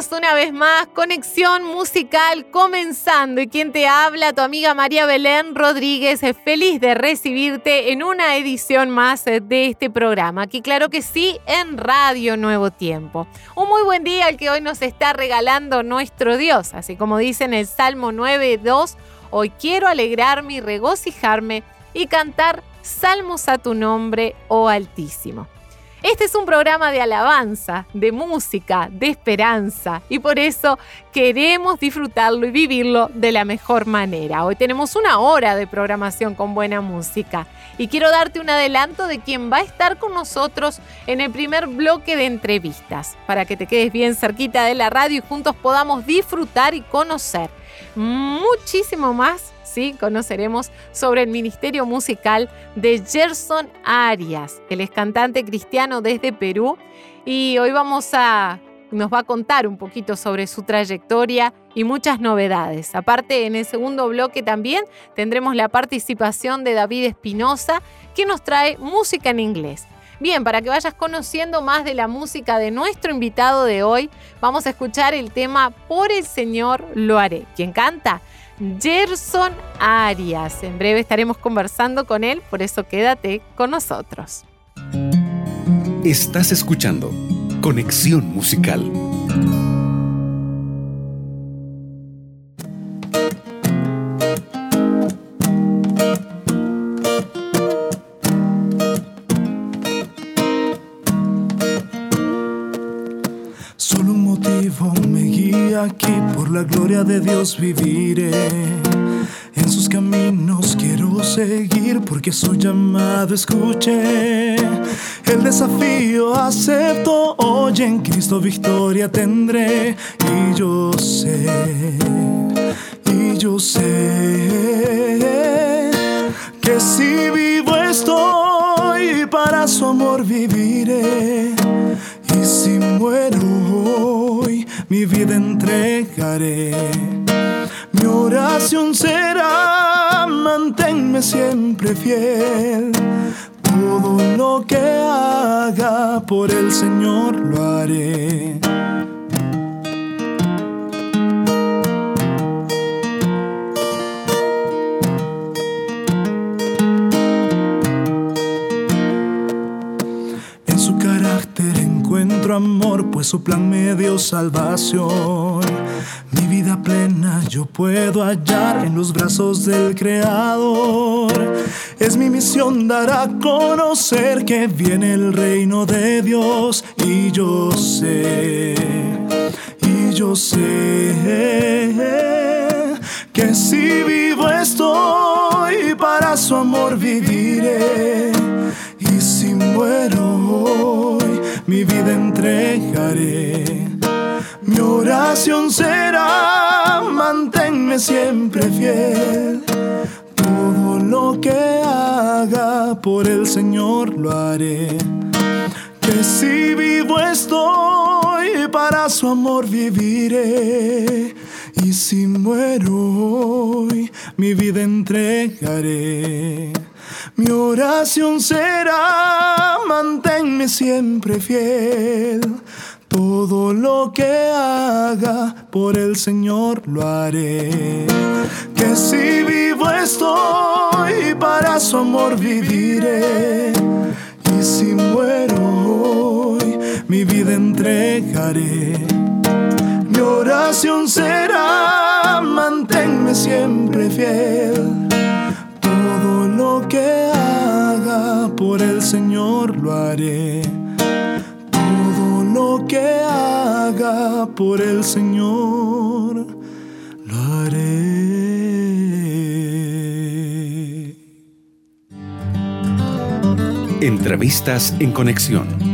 Una vez más, conexión musical comenzando. Y quien te habla, tu amiga María Belén Rodríguez, feliz de recibirte en una edición más de este programa. Aquí, claro que sí, en Radio Nuevo Tiempo. Un muy buen día el que hoy nos está regalando nuestro Dios. Así como dice en el Salmo 9.2, hoy quiero alegrarme y regocijarme y cantar salmos a tu nombre, oh Altísimo. Este es un programa de alabanza, de música, de esperanza y por eso queremos disfrutarlo y vivirlo de la mejor manera. Hoy tenemos una hora de programación con buena música y quiero darte un adelanto de quién va a estar con nosotros en el primer bloque de entrevistas para que te quedes bien cerquita de la radio y juntos podamos disfrutar y conocer muchísimo más ¿sí? Conoceremos sobre el ministerio musical de Gerson Arias. Él es cantante cristiano desde Perú y hoy vamos a nos va a contar un poquito sobre su trayectoria y muchas novedades. Aparte, en el segundo bloque también tendremos la participación de David Espinosa, que nos trae música en inglés. Bien, para que vayas conociendo más de la música de nuestro invitado de hoy, vamos a escuchar el tema Por el Señor lo haré. ¿Quién canta? Gerson Arias. En breve estaremos conversando con él, por eso quédate con nosotros. Estás escuchando Conexión Musical. Gloria de Dios viviré. En sus caminos quiero seguir porque soy llamado escuché. El desafío acepto, hoy en Cristo victoria tendré. Y yo sé, y yo sé que si vivo estoy, para su amor viviré. Y si muero mi vida entregaré. Mi oración será, manténme siempre fiel. Todo lo que haga por el Señor lo haré. Amor, pues su plan me dio salvación. Mi vida plena yo puedo hallar en los brazos del Creador. Es mi misión dar a conocer que viene el reino de Dios y yo sé, y yo sé que si vivo estoy para su amor viviré y si muero mi vida entregaré. Mi oración será, manténme siempre fiel. Todo lo que haga por el Señor lo haré. Que si vivo estoy, para su amor viviré. Y si muero hoy, mi vida entregaré. Mi oración será, manténme siempre fiel. Todo lo que haga por el Señor lo haré. Que si vivo estoy, para su amor viviré. Y si muero hoy, mi vida entregaré. Mi oración será, manténme siempre fiel todo lo que haga por el Señor lo haré. Todo lo que haga por el Señor lo haré. Entrevistas en conexión.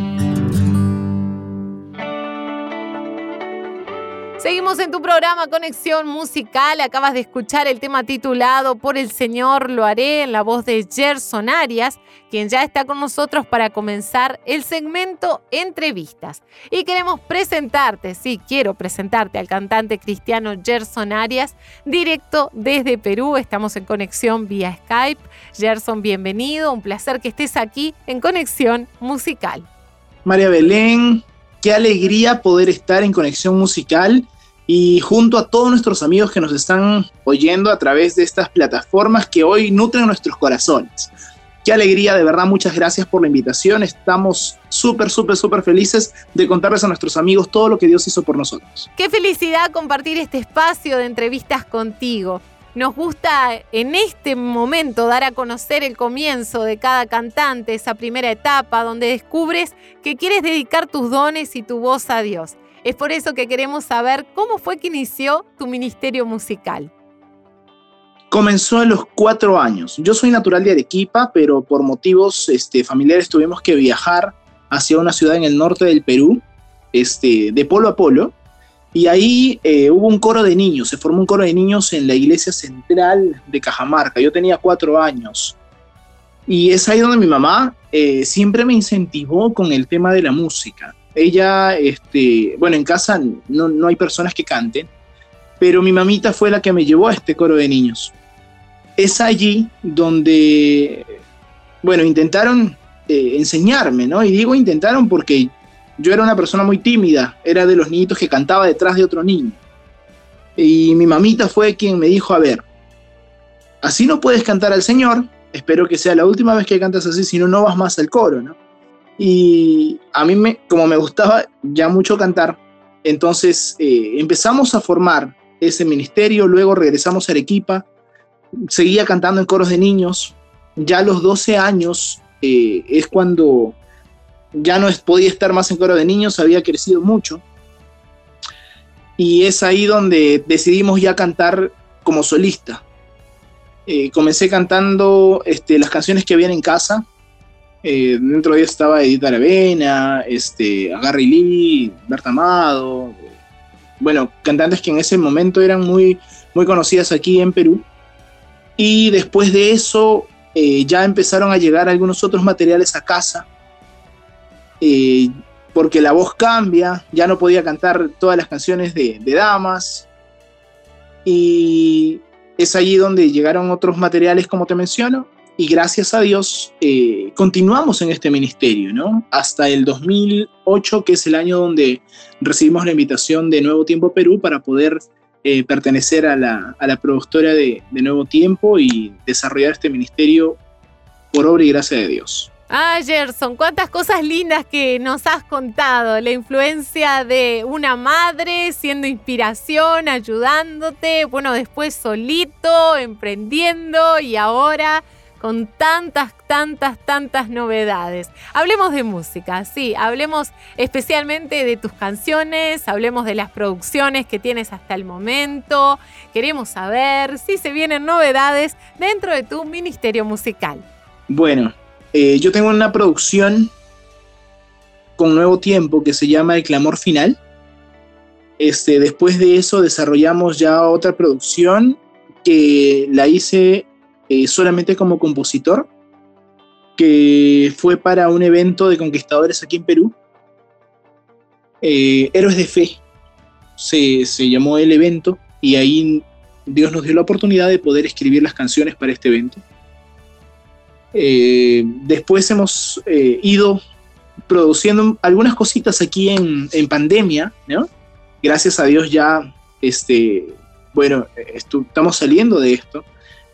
En tu programa Conexión Musical. Acabas de escuchar el tema titulado Por el Señor lo haré en la voz de Gerson Arias, quien ya está con nosotros para comenzar el segmento Entrevistas. Y queremos presentarte, sí, quiero presentarte al cantante cristiano Gerson Arias, directo desde Perú. Estamos en conexión vía Skype. Gerson, bienvenido. Un placer que estés aquí en Conexión Musical. María Belén, qué alegría poder estar en Conexión Musical y junto a todos nuestros amigos que nos están oyendo a través de estas plataformas que hoy nutren nuestros corazones. Qué alegría, de verdad, muchas gracias por la invitación. Estamos súper, súper, súper felices de contarles a nuestros amigos todo lo que Dios hizo por nosotros. Qué felicidad compartir este espacio de entrevistas contigo. Nos gusta en este momento dar a conocer el comienzo de cada cantante, esa primera etapa donde descubres que quieres dedicar tus dones y tu voz a Dios. Es por eso que queremos saber cómo fue que inició tu ministerio musical. Comenzó a los cuatro años. Yo soy natural de Arequipa, pero por motivos este, familiares tuvimos que viajar hacia una ciudad en el norte del Perú, este, de polo a polo, y ahí eh, hubo un coro de niños, se formó un coro de niños en la iglesia central de Cajamarca. Yo tenía cuatro años. Y es ahí donde mi mamá eh, siempre me incentivó con el tema de la música ella, este, bueno, en casa no, hay personas que canten, pero mi mamita fue la que me llevó a este coro de niños. Es allí donde, bueno, intentaron eh, enseñarme, ¿no? Y digo intentaron porque yo era una persona muy tímida, era de los niñitos que cantaba detrás de otro niño. Y mi mamita fue quien me dijo, a ver, así no puedes cantar al Señor, espero que sea la última vez que cantas así, si no, no vas más al coro, ¿no? Y a mí, me, como me gustaba ya mucho cantar, entonces eh, empezamos a formar ese ministerio, luego regresamos a Arequipa, seguía cantando en coros de niños, ya a los 12 años eh, es cuando ya no podía estar más en coro de niños, había crecido mucho. Y es ahí donde decidimos ya cantar como solista. Eh, comencé cantando este, las canciones que habían en casa, eh, dentro de ellos estaba Edith Aravena, este, Gary Lee, Berta Amado, bueno, cantantes que en ese momento eran muy, muy conocidas aquí en Perú. Y después de eso eh, ya empezaron a llegar algunos otros materiales a casa, eh, porque la voz cambia, ya no podía cantar todas las canciones de, de damas. Y es allí donde llegaron otros materiales, como te menciono, y gracias a Dios eh, continuamos en este ministerio, ¿no? Hasta el 2008, que es el año donde recibimos la invitación de Nuevo Tiempo Perú para poder eh, pertenecer a la, a la productora de, de, Nuevo Tiempo y desarrollar este ministerio por obra y gracia de Dios. Ah, Gerson, cuántas cosas lindas que nos has contado. La influencia de una madre siendo inspiración, ayudándote, bueno, después solito, emprendiendo y ahora con tantas, tantas, tantas novedades. Hablemos de música, sí, hablemos especialmente de tus canciones, hablemos de las producciones que tienes hasta el momento. Queremos saber si se vienen novedades dentro de tu ministerio musical. Bueno, eh, yo tengo una producción con nuevo tiempo que se llama El Clamor Final. Este, después de eso desarrollamos ya otra producción que la hice eh, solamente como compositor, que fue para un evento de conquistadores aquí en Perú. Eh, Héroes de Fe se, se, llamó el evento y ahí Dios nos dio la oportunidad de poder escribir las canciones para este evento. Eh, después hemos ido produciendo algunas cositas aquí en, en pandemia. Gracias a Dios ya, este, bueno, estamos saliendo de esto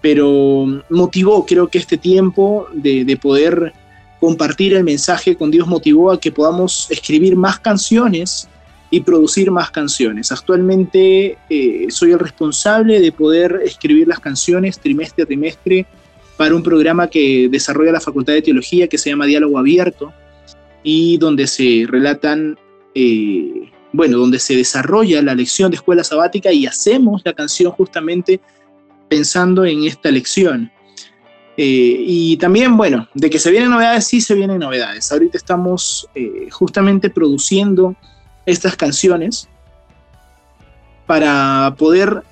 pero motivó, creo que este tiempo de, poder compartir el mensaje con Dios motivó a que podamos escribir más canciones y producir más canciones. Actualmente eh, soy el responsable de poder escribir las canciones trimestre a trimestre para un programa que desarrolla la Facultad de Teología que se llama Diálogo Abierto y donde se relatan, eh, bueno, donde se desarrolla la lección de escuela sabática y hacemos la canción justamente pensando en esta lección. Eh, y también, bueno, de que se vienen novedades, sí se vienen novedades. Ahorita estamos eh, justamente produciendo estas canciones para poder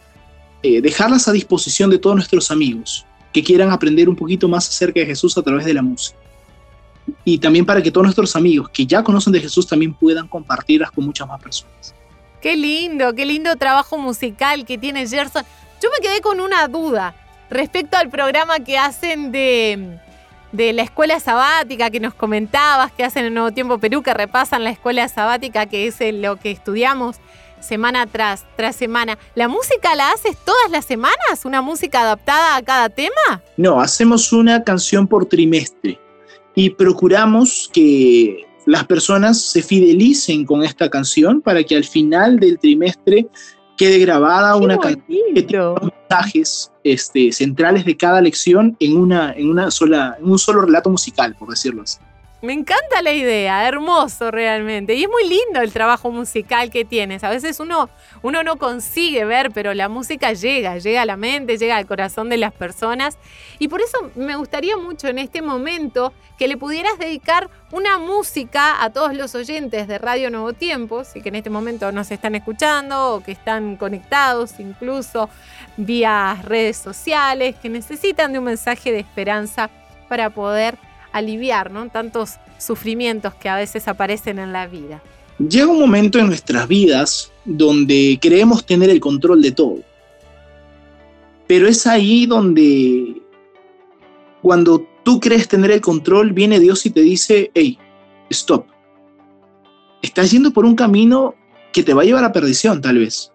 eh, dejarlas a disposición de todos nuestros amigos que quieran aprender un poquito más acerca de Jesús a través de la música. Y también para que todos nuestros amigos que ya conocen de Jesús también puedan compartirlas con muchas más personas. Qué lindo, qué lindo trabajo musical que tiene Gerson. Yo me quedé con una duda respecto al programa que hacen de, de la escuela sabática que nos comentabas, que hacen en Nuevo Tiempo Perú, que repasan la escuela sabática, que es lo que estudiamos semana tras, tras semana. ¿La música la haces todas las semanas? ¿Una música adaptada a cada tema? No, hacemos una canción por trimestre y procuramos que las personas se fidelicen con esta canción para que al final del trimestre quede grabada una que tiene mensajes este, centrales de cada lección en, una, en, una sola, en un solo relato musical, por decirlo así. Me encanta la idea, hermoso realmente. Y es muy lindo el trabajo musical que tienes. A veces uno, uno no consigue ver, pero la música llega, llega a la mente, llega al corazón de las personas. Y por eso me gustaría mucho en este momento que le pudieras dedicar una música a todos los oyentes de Radio Nuevo Tiempo, y que en este momento nos están escuchando o que están conectados incluso vía redes sociales, que necesitan de un mensaje de esperanza para poder aliviar ¿no? tantos sufrimientos que a veces aparecen en la vida. Llega un momento en nuestras vidas donde creemos tener el control de todo. Pero es ahí donde cuando tú crees tener el control, viene Dios y te dice, hey, stop. Estás yendo por un camino que te va a llevar a perdición tal vez.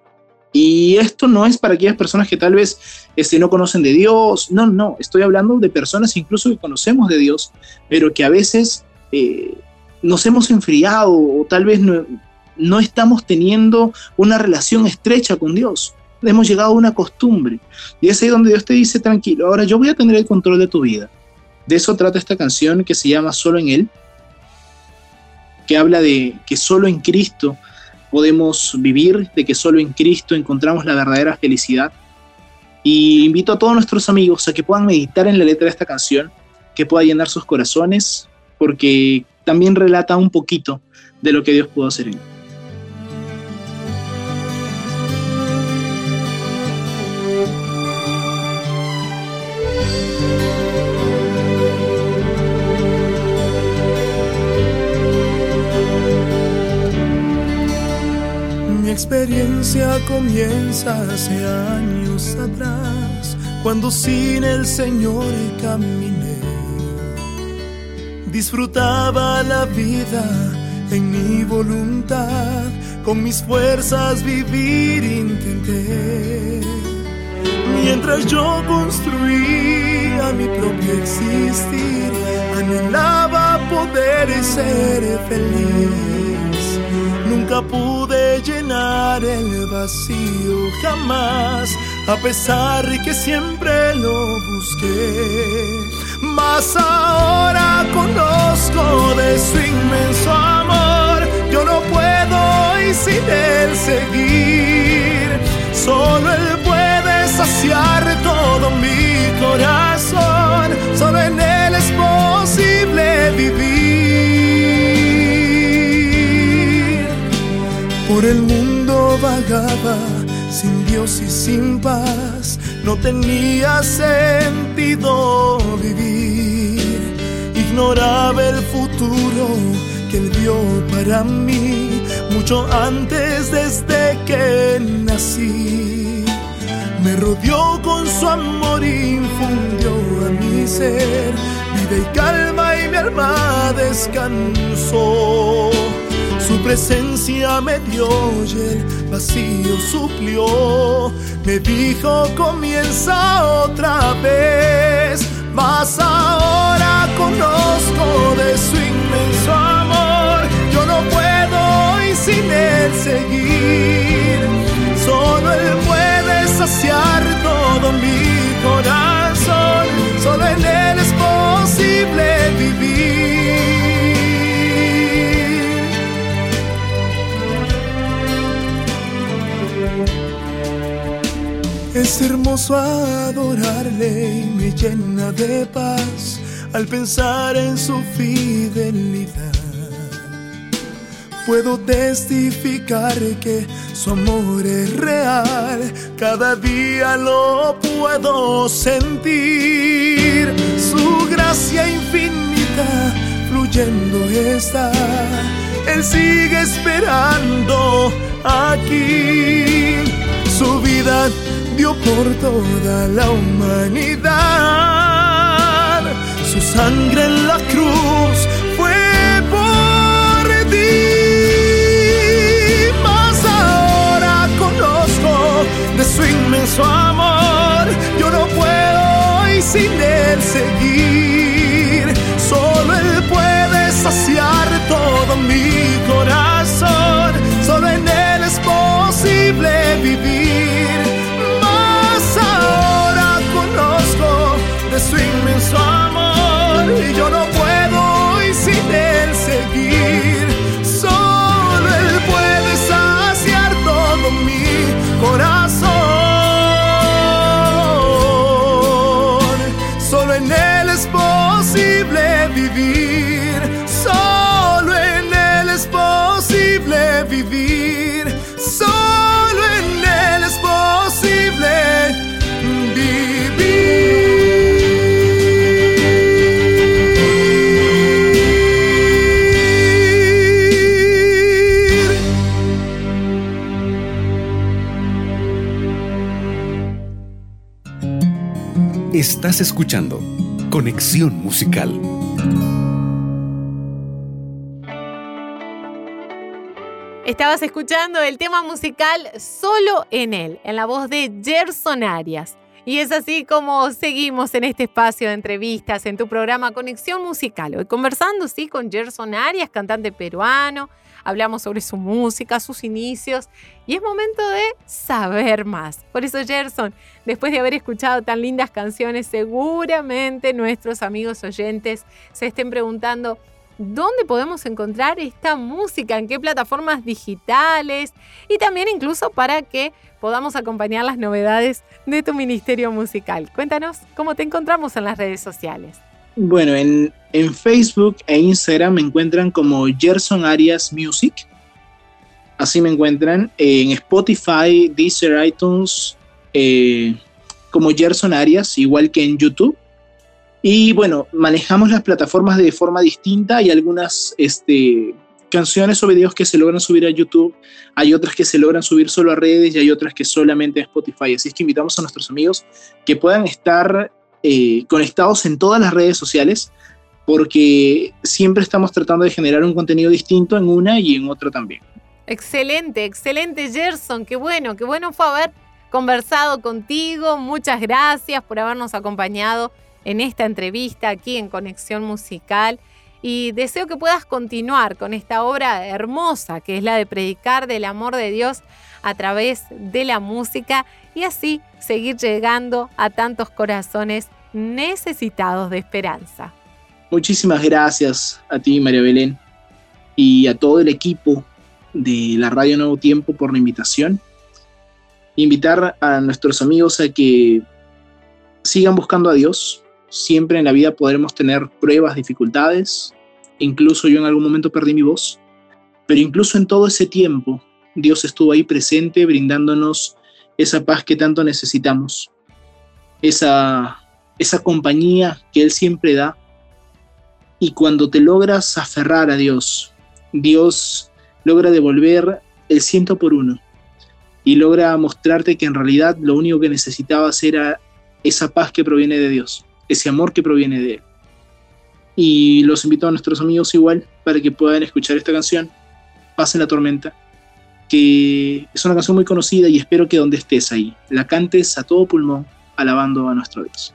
Y esto no es para aquellas personas que tal vez este, no conocen de Dios. No, no, estoy hablando de personas incluso que conocemos de Dios, pero que a veces eh, nos hemos enfriado o tal vez no, no estamos teniendo una relación estrecha con Dios. Hemos llegado a una costumbre. Y es ahí donde Dios te dice, tranquilo, ahora yo voy a tener el control de tu vida. De eso trata esta canción que se llama Solo en Él, que habla de que solo en Cristo podemos vivir, de que solo en Cristo encontramos la verdadera felicidad. Y invito a todos nuestros amigos a que puedan meditar en la letra de esta canción, que pueda llenar sus corazones, porque también relata un poquito de lo que Dios pudo hacer en. Experiencia comienza hace años atrás, cuando sin el Señor caminé. Disfrutaba la vida en mi voluntad, con mis fuerzas vivir intenté. Mientras yo construía mi propio existir, anhelaba poder ser feliz. Nunca pude llenar el vacío jamás, a pesar que siempre lo busqué. Mas ahora conozco de su inmenso amor, yo no puedo y sin él seguir. Solo él puede saciar todo mi corazón, solo en él es posible vivir. Por el mundo vagaba, sin Dios y sin paz, no tenía sentido vivir. Ignoraba el futuro que Él vio para mí, mucho antes desde que nací. Me rodeó con su amor infundió a mi ser vida y calma y mi alma descansó. Su presencia me dio y el vacío suplió. Me dijo comienza otra vez. Mas ahora conozco de su inmenso amor. Yo no puedo y sin él seguir. Solo él puede saciar todo mi corazón. Es hermoso adorarle y me llena de paz al pensar en su fidelidad. puedo testificar que su amor es real. Cada día lo puedo sentir. Su gracia infinita fluyendo está. Él sigue esperando aquí. Su vida dio por toda la humanidad. Su sangre en la cruz fue por ti. Mas ahora conozco de su inmenso amor. Yo no puedo hoy sin él seguir. Solo él puede saciar todo mi vivir. Solo en él es posible vivir. Solo en él es posible Estás escuchando Conexión Musical. Estabas escuchando el tema musical Solo en él, en la voz de Gerson Arias. Y es así como seguimos en este espacio de entrevistas en tu programa Conexión Musical. Hoy conversando, sí, con Gerson Arias, cantante peruano, hablamos sobre su música, sus inicios y es momento de saber más. Por eso, Gerson, después de haber escuchado tan lindas canciones, seguramente nuestros amigos oyentes se estén preguntando, ¿dónde podemos encontrar esta música? ¿En qué plataformas digitales? Y también incluso para que podamos acompañar las novedades de tu ministerio musical. Cuéntanos cómo te encontramos en las redes sociales. Bueno, en, Facebook e Instagram me encuentran como Gerson Arias Music. Así me encuentran. En Spotify, Deezer, iTunes, eh, como Gerson Arias, igual que en YouTube. Y bueno, manejamos las plataformas de forma distinta. Hay algunas este, canciones o videos que se logran subir a YouTube, hay otras que se logran subir solo a redes y hay otras que solamente a Spotify. Así es que invitamos a nuestros amigos que puedan estar eh, conectados en todas las redes sociales, porque siempre estamos tratando de generar un contenido distinto en una y en otra también. Excelente, excelente Gerson, qué bueno, qué bueno fue haber conversado contigo, muchas gracias por habernos acompañado en esta entrevista aquí en Conexión Musical y deseo que puedas continuar con esta obra hermosa que es la de predicar del amor de Dios a través de la música y así seguir llegando a tantos corazones necesitados de esperanza. Muchísimas gracias a ti, María Belén, y a todo el equipo de la Radio Nuevo Tiempo por la invitación. Invitar a nuestros amigos a que sigan buscando a Dios. Siempre en la vida podremos tener pruebas, dificultades. Incluso yo en algún momento perdí mi voz. Pero incluso en todo ese tiempo, Dios estuvo ahí presente, brindándonos esa paz que tanto necesitamos. Esa esa compañía que Él siempre da. Y cuando te logras aferrar a Dios, Dios logra devolver el ciento por uno y logra mostrarte que en realidad lo único que necesitabas era esa paz que proviene de Dios, ese amor que proviene de Él. Y los invito a nuestros amigos igual para que puedan escuchar esta canción, Pase la tormenta, que es una canción muy conocida y espero que donde estés ahí, la cantes a todo pulmón, alabando a nuestro Dios.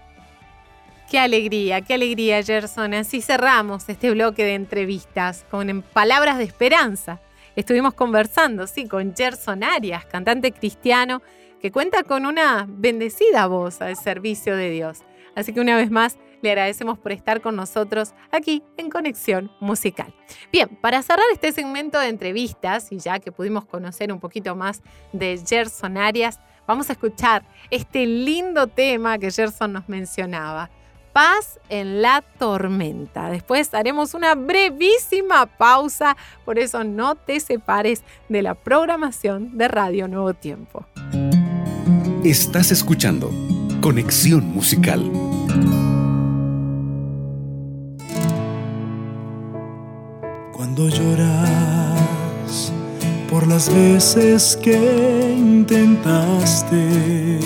Qué alegría, qué alegría, Gerson. Así cerramos este bloque de entrevistas con palabras de esperanza. Estuvimos conversando, sí, con Gerson Arias, cantante cristiano, que cuenta con una bendecida voz al servicio de Dios. Así que una vez más, le agradecemos por estar con nosotros aquí en Conexión Musical. Bien, para cerrar este segmento de entrevistas, y ya que pudimos conocer un poquito más de Gerson Arias, vamos a escuchar este lindo tema que Gerson nos mencionaba Paz en la tormenta. Después haremos una brevísima pausa, por eso no te separes de la programación de Radio Nuevo Tiempo. Estás escuchando Conexión Musical. Cuando lloras por las veces que intentaste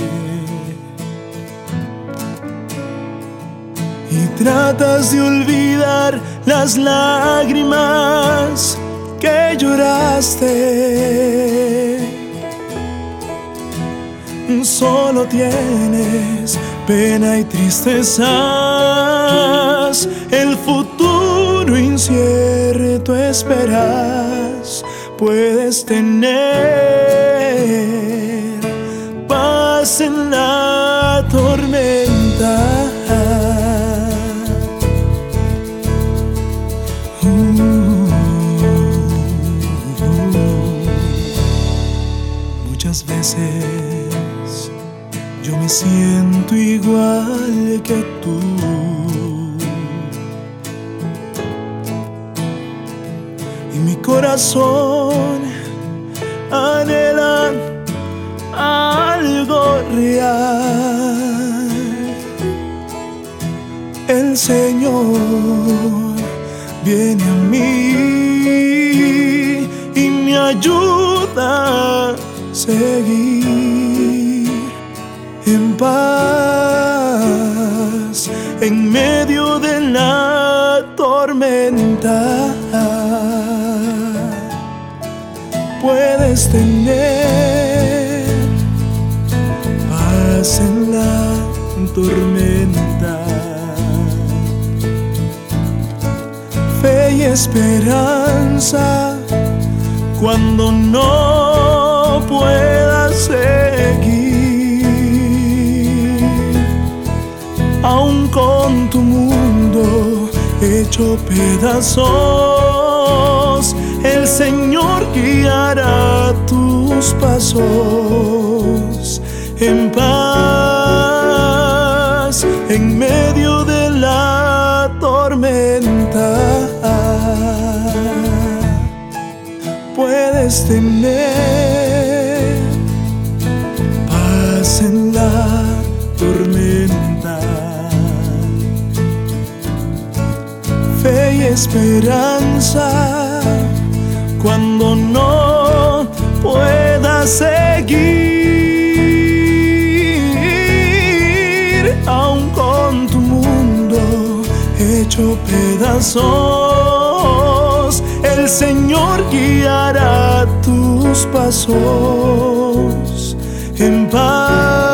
y tratas de olvidar las lágrimas que lloraste. Solo tienes pena y tristezas, el futuro incierto esperas, puedes tener paz en la tormenta. Muchas veces yo me siento igual que tú. Y mi corazón anhela algo real. El Señor viene a mí y me ayuda a seguir paz en medio de la tormenta. Puedes tener paz en la tormenta. Fe y esperanza cuando no hecho pedazos, el Señor guiará tus pasos en paz en medio de la tormenta. Puedes tener esperanza cuando no puedas seguir, aún con tu mundo hecho pedazos. El Señor guiará tus pasos en paz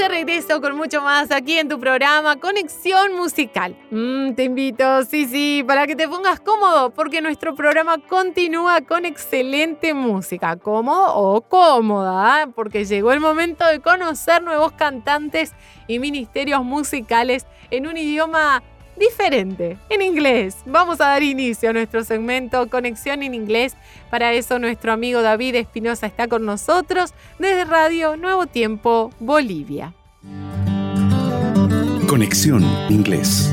De regreso con mucho más aquí en tu programa Conexión Musical. Mm, te invito, sí, sí, para que te pongas cómodo, porque nuestro programa continúa con excelente música. Cómodo o cómoda, ¿eh? porque llegó el momento de conocer nuevos cantantes y ministerios musicales en un idioma diferente, en inglés. Vamos a dar inicio a nuestro segmento Conexión en Inglés. Para eso nuestro amigo David Espinosa está con nosotros desde Radio Nuevo Tiempo, Bolivia. Conexión Inglés.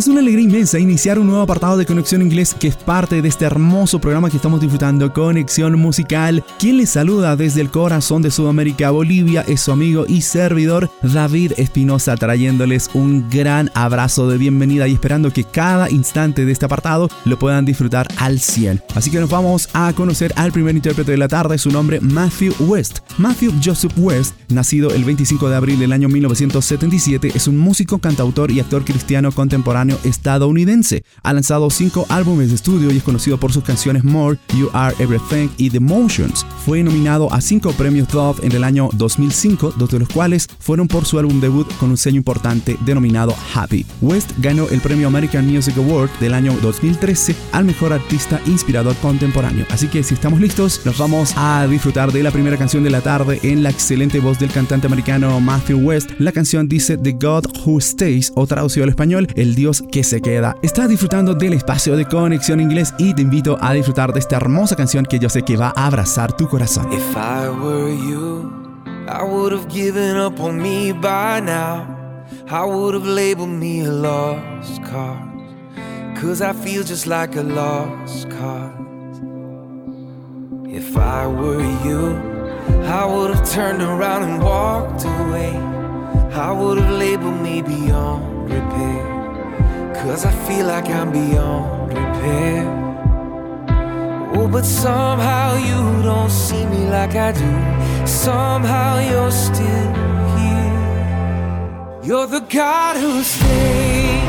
Es una alegría inmensa iniciar un nuevo apartado de Conexión Inglés que es parte de este hermoso programa que estamos disfrutando, Conexión Musical. Quien les saluda desde el corazón de Sudamérica, Bolivia, es su amigo y servidor David Espinosa, trayéndoles un gran abrazo de bienvenida y esperando que cada instante de este apartado lo puedan disfrutar al 100. Así que nos vamos a conocer al primer intérprete de la tarde, su nombre Matthew West. Matthew Joseph West, nacido el 25 de abril del año 1977, es un músico, cantautor y actor cristiano contemporáneo estadounidense. Ha lanzado cinco álbumes de estudio y es conocido por sus canciones More, You Are Everything y The Motions. Fue nominado a cinco premios Dove en el año 2005, dos de los cuales fueron por su álbum debut con un sello importante denominado Happy. West ganó el premio American Music Award del año 2013 al mejor artista inspirador contemporáneo. Así que si estamos listos, nos vamos a disfrutar de la primera canción de la tarde en la excelente voz del cantante americano Matthew West. La canción dice The God Who Stays o traducido al español, El Dios que se queda. Estás disfrutando del espacio de conexión inglés y te invito a disfrutar de esta hermosa canción que yo sé que va a abrazar tu corazón. If I were you, I would have given up on me by now. I would have labeled me a lost cause. Cause I feel just like a lost cause. If I were you, I would have turned around and walked away. I would have labeled me beyond repair. Cause I feel like I'm beyond repair. Oh, but somehow you don't see me like I do. Somehow you're still here. You're the God who stays.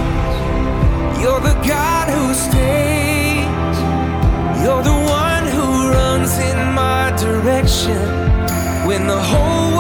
You're the God who stays. You're the one who runs in my direction. When the whole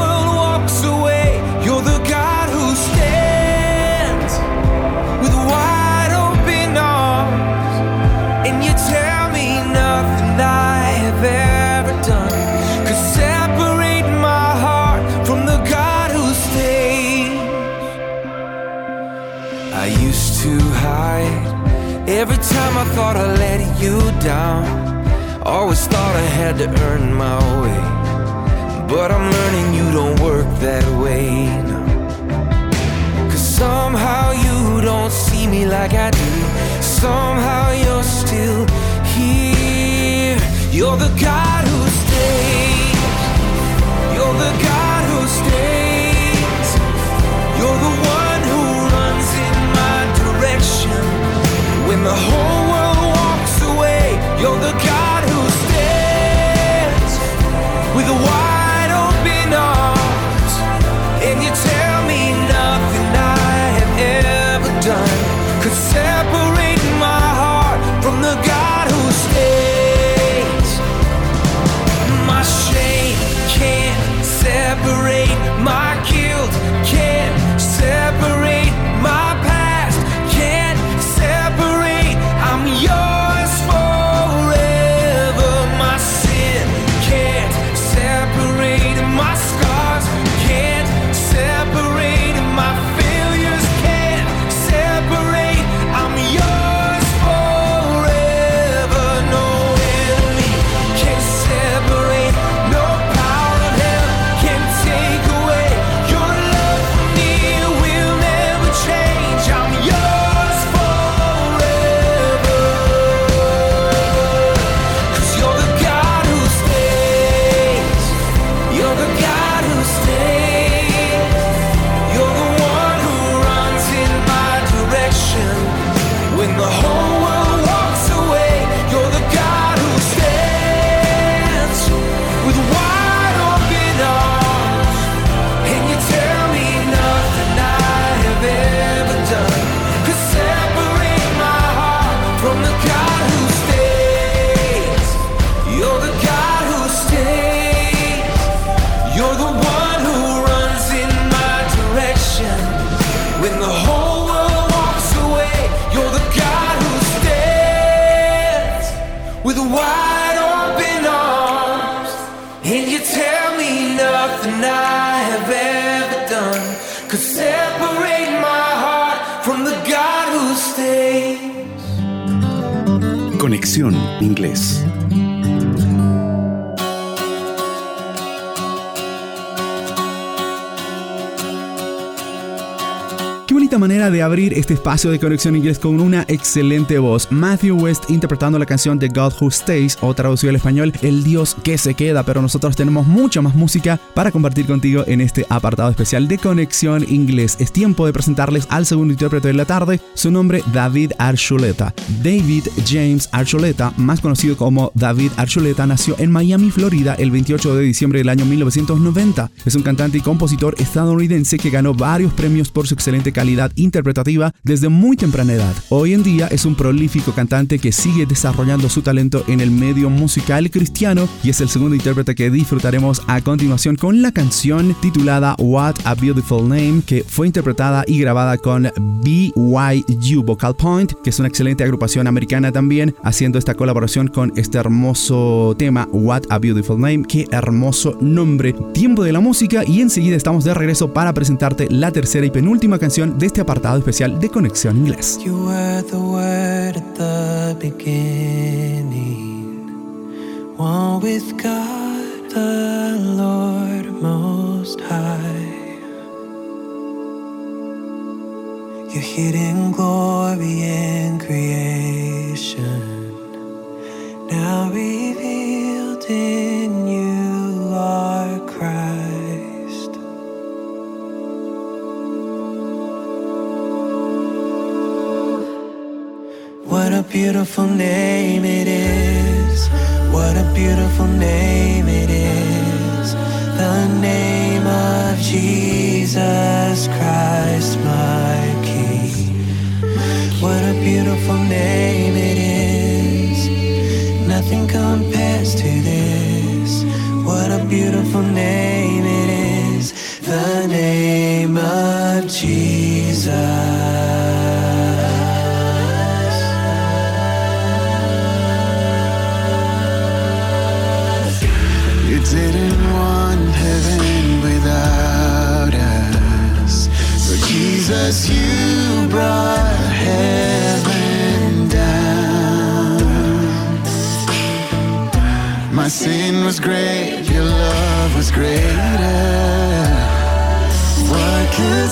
every time I thought I let you down. Always thought I had to earn my way. But I'm learning you don't work that way now. Cause somehow you don't see me like I do. Somehow you're still here. You're the God who stays. You're the God who stays. You're the one who runs in my direction. When the whole Inglés. Bonita manera de abrir este espacio de conexión inglés con una excelente voz. Matthew West interpretando la canción The God Who Stays o traducido al español El Dios que se queda, pero nosotros tenemos mucha más música para compartir contigo en este apartado especial de conexión inglés. Es tiempo de presentarles al segundo intérprete de la tarde, su nombre David Archuleta. David James Archuleta, más conocido como David Archuleta, nació en Miami, Florida el 28 de diciembre del año 1990. Es un cantante y compositor estadounidense que ganó varios premios por su excelente calidad interpretativa desde muy temprana edad. Hoy en día es un prolífico cantante que sigue desarrollando su talento en el medio musical cristiano y es el segundo intérprete que disfrutaremos a continuación con la canción titulada What a Beautiful Name que fue interpretada y grabada con BYU Vocal Point, que es una excelente agrupación americana también, haciendo esta colaboración con este hermoso tema What a Beautiful Name, qué hermoso nombre. Tiempo de la música y enseguida estamos de regreso para presentarte la tercera y penúltima canción de este apartado especial de Conexión Inglés. You were the word at the beginning, one with God the Lord Most High. Your hidden glory in creation, now revealed in you are What a beautiful name it is. What a beautiful name it is. The name of Jesus Christ, my King. What a beautiful name it is. Nothing compares to this. What a beautiful name it is. The name of Jesus. Jesus, you brought heaven down. My sin was great, your love was greater. What could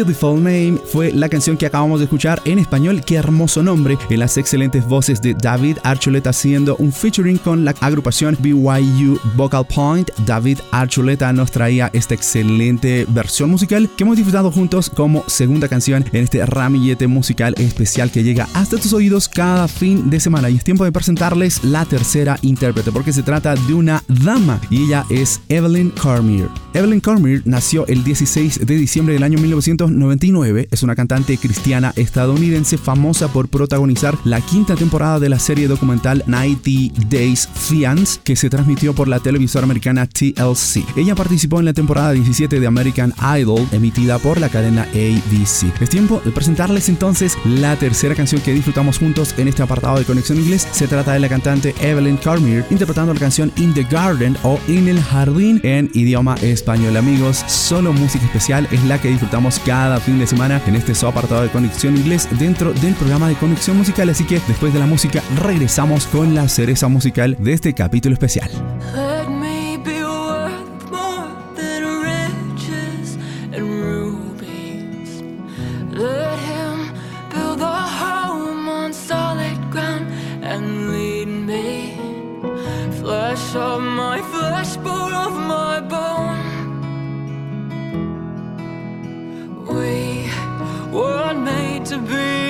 Beautiful Name fue la canción que acabamos de escuchar en español. Qué hermoso nombre. En las excelentes voces de David Archuleta haciendo un featuring con la agrupación BYU Vocal Point. David Archuleta nos traía esta excelente versión musical que hemos disfrutado juntos como segunda canción en este ramillete musical especial que llega hasta tus oídos cada fin de semana. Y es tiempo de presentarles la tercera intérprete porque se trata de una dama y ella es Evelyn Cormier. Evelyn Cormier nació el 16 de diciembre del año 1999. Es una cantante cristiana estadounidense famosa por protagonizar la quinta temporada de la serie documental 90 Days Fiance que se transmitió por la televisora americana TLC. Ella participó en la temporada 17 de American Idol emitida por la cadena ABC. Es tiempo de presentarles entonces la tercera canción que disfrutamos juntos en este apartado de Conexión Inglés. Se trata de la cantante Evelyn Carmier interpretando la canción In the Garden o En el Jardín en idioma español. Amigos, solo música especial es la que disfrutamos cada fin de semana en este apartado de Conexión Inglés dentro del programa de Conexión Musical. Así que después de la música regresamos con la cereza musical de este capítulo especial. To be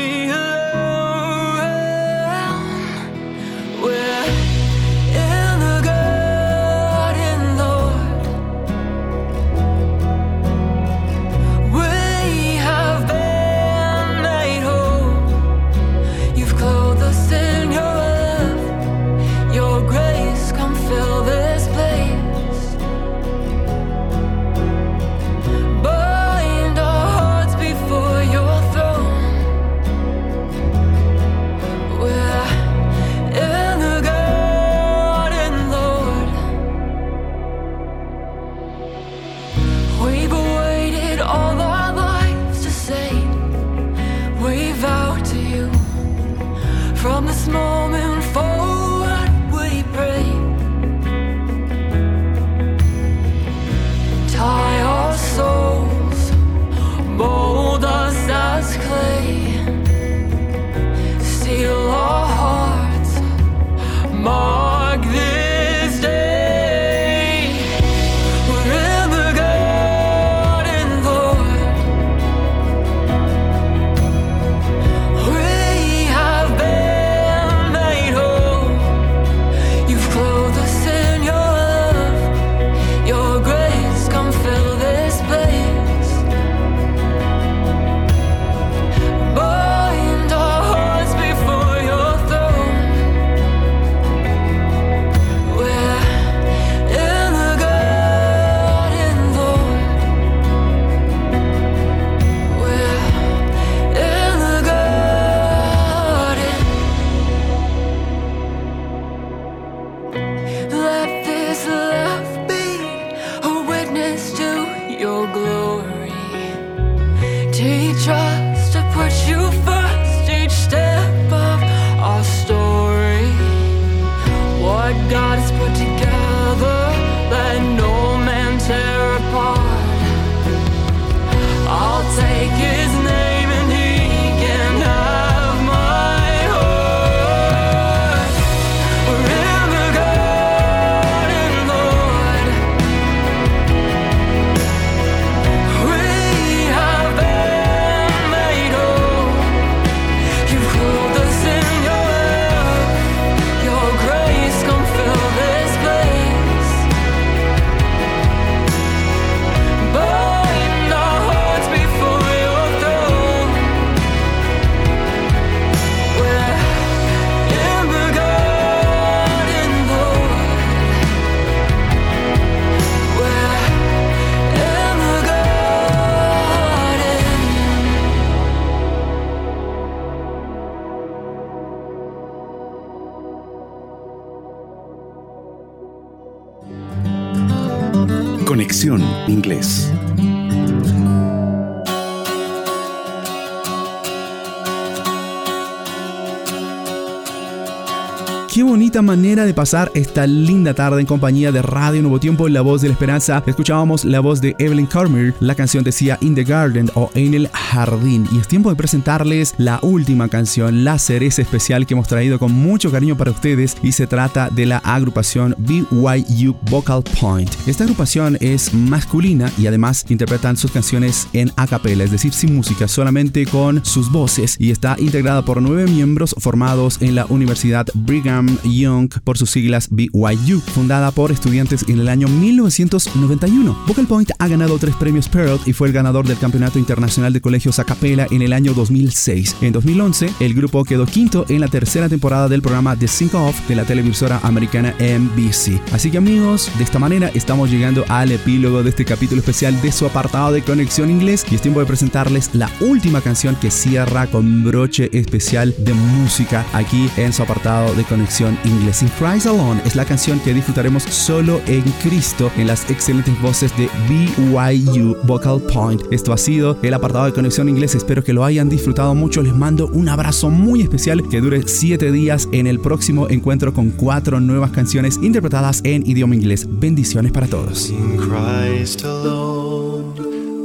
manera de pasar esta linda tarde en compañía de Radio Nuevo Tiempo, La Voz de la Esperanza. Escuchábamos la voz de Evelyn Carmer, la canción decía In the Garden o En el Jardín. Y es tiempo de presentarles la última canción, la cereza especial que hemos traído con mucho cariño para ustedes y se trata de la agrupación BYU Vocal Point. Esta agrupación es masculina y además interpretan sus canciones en a capella, es decir, sin música, solamente con sus voces y está integrada por nueve miembros formados en la Universidad Brigham Young por sus siglas BYU, fundada por estudiantes en el año 1991. Vocal Point ha ganado tres premios Perot y fue el ganador del Campeonato Internacional de Colegios a capella en el año 2006. En 2011, el grupo quedó quinto en la tercera temporada del programa The Sync Off de la televisora americana NBC. Así que amigos, de esta manera estamos llegando al epílogo de este capítulo especial de su apartado de conexión inglés y es tiempo de presentarles la última canción que cierra con broche especial de música aquí en su apartado de conexión inglés. In Christ Alone es la canción que disfrutaremos solo en Cristo en las excelentes voces de BYU Vocal Point. Esto ha sido el apartado de conexión inglés. Espero que lo hayan disfrutado mucho. Les mando un abrazo muy especial que dure 7 días en el próximo encuentro con cuatro nuevas canciones interpretadas en idioma inglés. Bendiciones para todos. In Christ alone,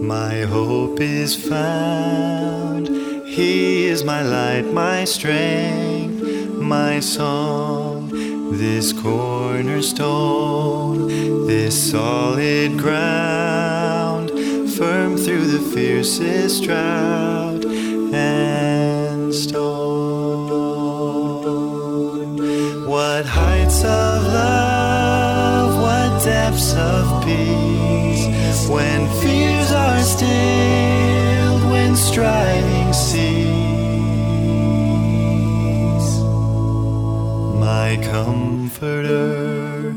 my hope is found. He is my light, my strength, my song. This cornerstone, this solid ground, firm through the fiercest drought and storm. What heights of love, what depths of peace, when fears are stilled, when striving My comforter,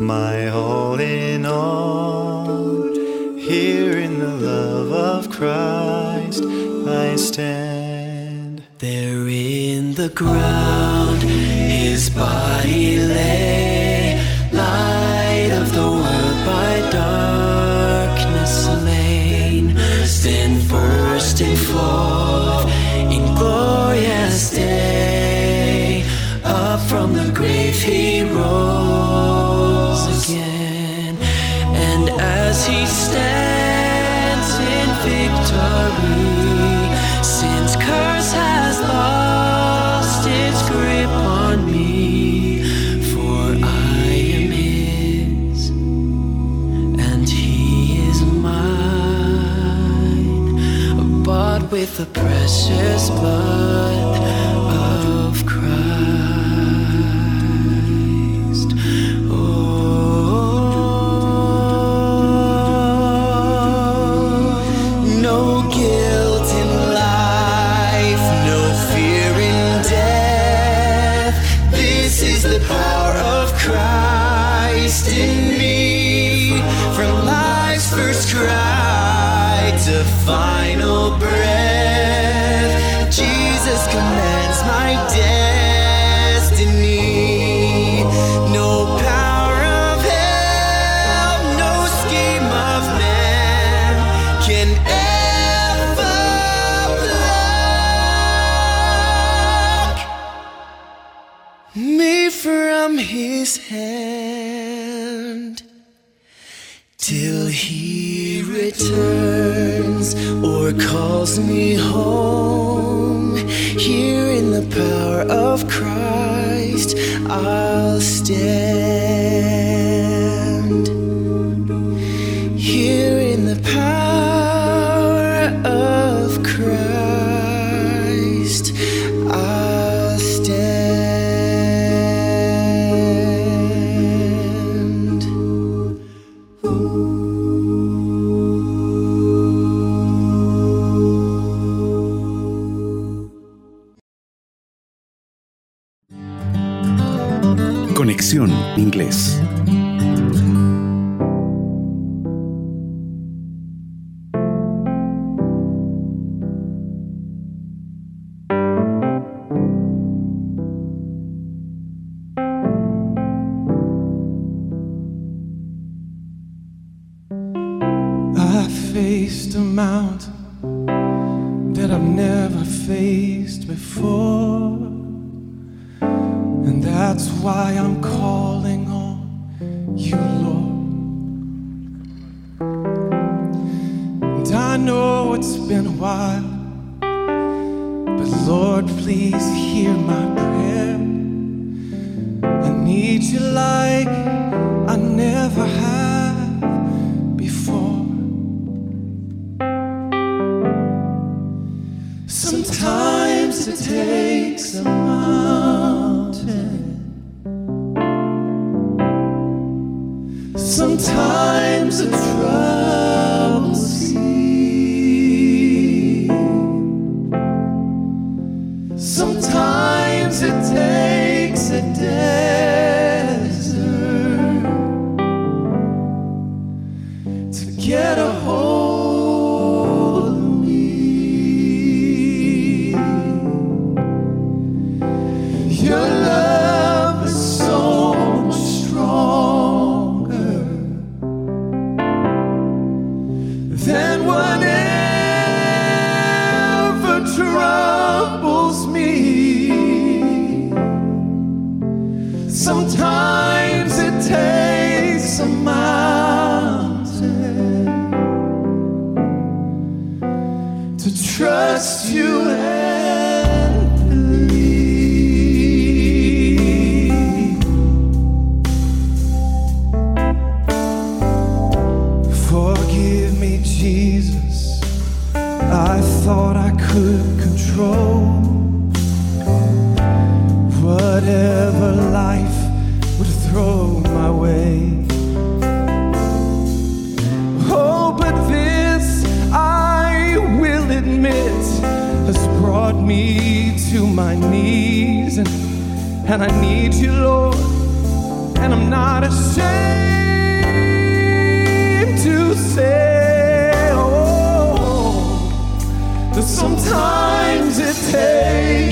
my all in all, here in the love of Christ I stand. There in the ground his body lay, stands in victory, sin's curse has lost its grip on me, for I am his, and he is mine, bought with the precious blood I know it's been a while, but Lord, please hear my prayer. I need you like I never have before. Sometimes it takes a mountain. Sometimes my knees and, and I need you, Lord. And I'm not ashamed to say, oh, oh, oh that sometimes it takes.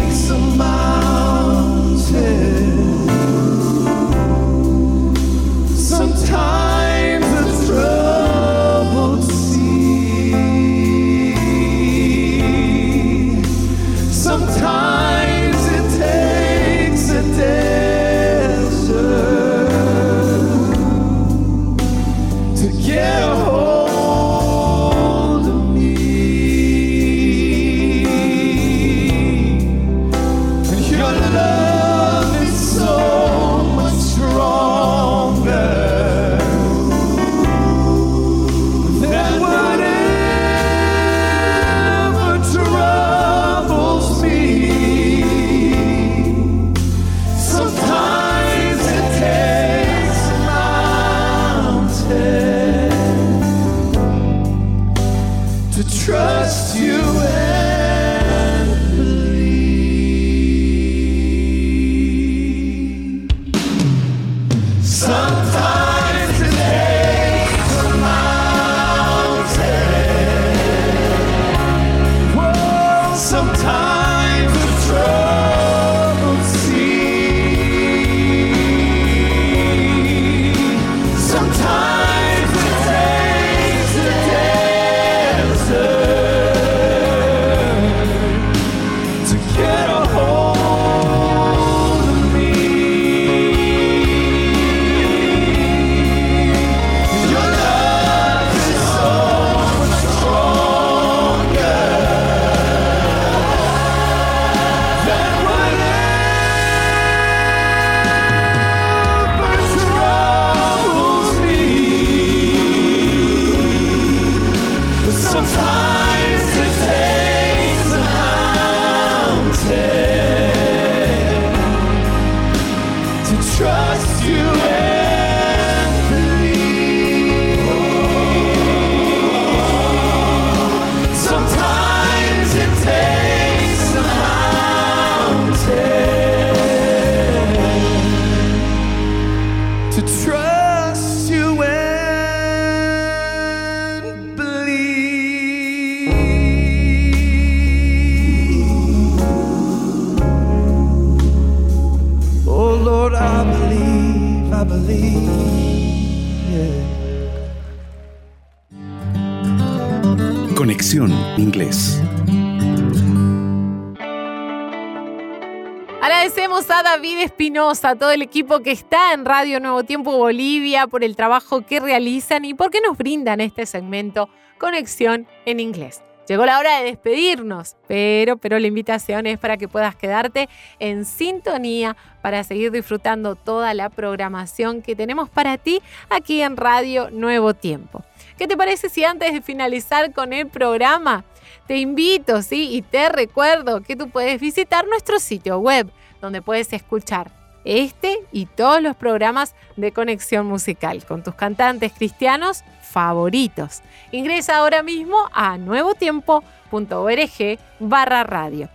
Agradecemos a David Espinosa, a todo el equipo que está en Radio Nuevo Tiempo Bolivia por el trabajo que realizan y porque nos brindan este segmento Conexión en Inglés. Llegó la hora de despedirnos, pero, pero la invitación es para que puedas quedarte en sintonía para seguir disfrutando toda la programación que tenemos para ti aquí en Radio Nuevo Tiempo. ¿Qué te parece si antes de finalizar con el programa te invito, sí, y te recuerdo que tú puedes visitar nuestro sitio web donde puedes escuchar este y todos los programas de conexión musical con tus cantantes cristianos favoritos. Ingresa ahora mismo a nuevotiempo.org barra radio.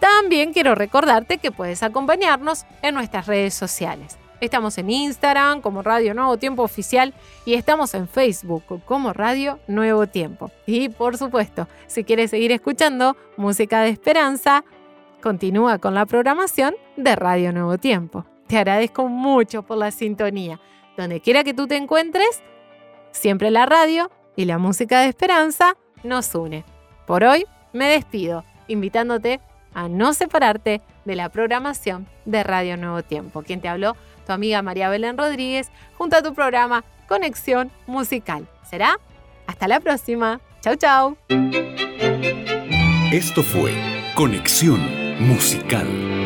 También quiero recordarte que puedes acompañarnos en nuestras redes sociales. Estamos en Instagram como Radio Nuevo Tiempo Oficial y estamos en Facebook como Radio Nuevo Tiempo. Y por supuesto, si quieres seguir escuchando música de esperanza, continúa con la programación de Radio Nuevo Tiempo. Te agradezco mucho por la sintonía. Donde quiera que tú te encuentres, siempre la radio y la música de esperanza nos une. Por hoy me despido, invitándote a no separarte de la programación de Radio Nuevo Tiempo. Quien te habló, tu amiga María Belén Rodríguez, junto a tu programa Conexión Musical. ¿Será? Hasta la próxima. Chau, chau. Esto fue Conexión Musical.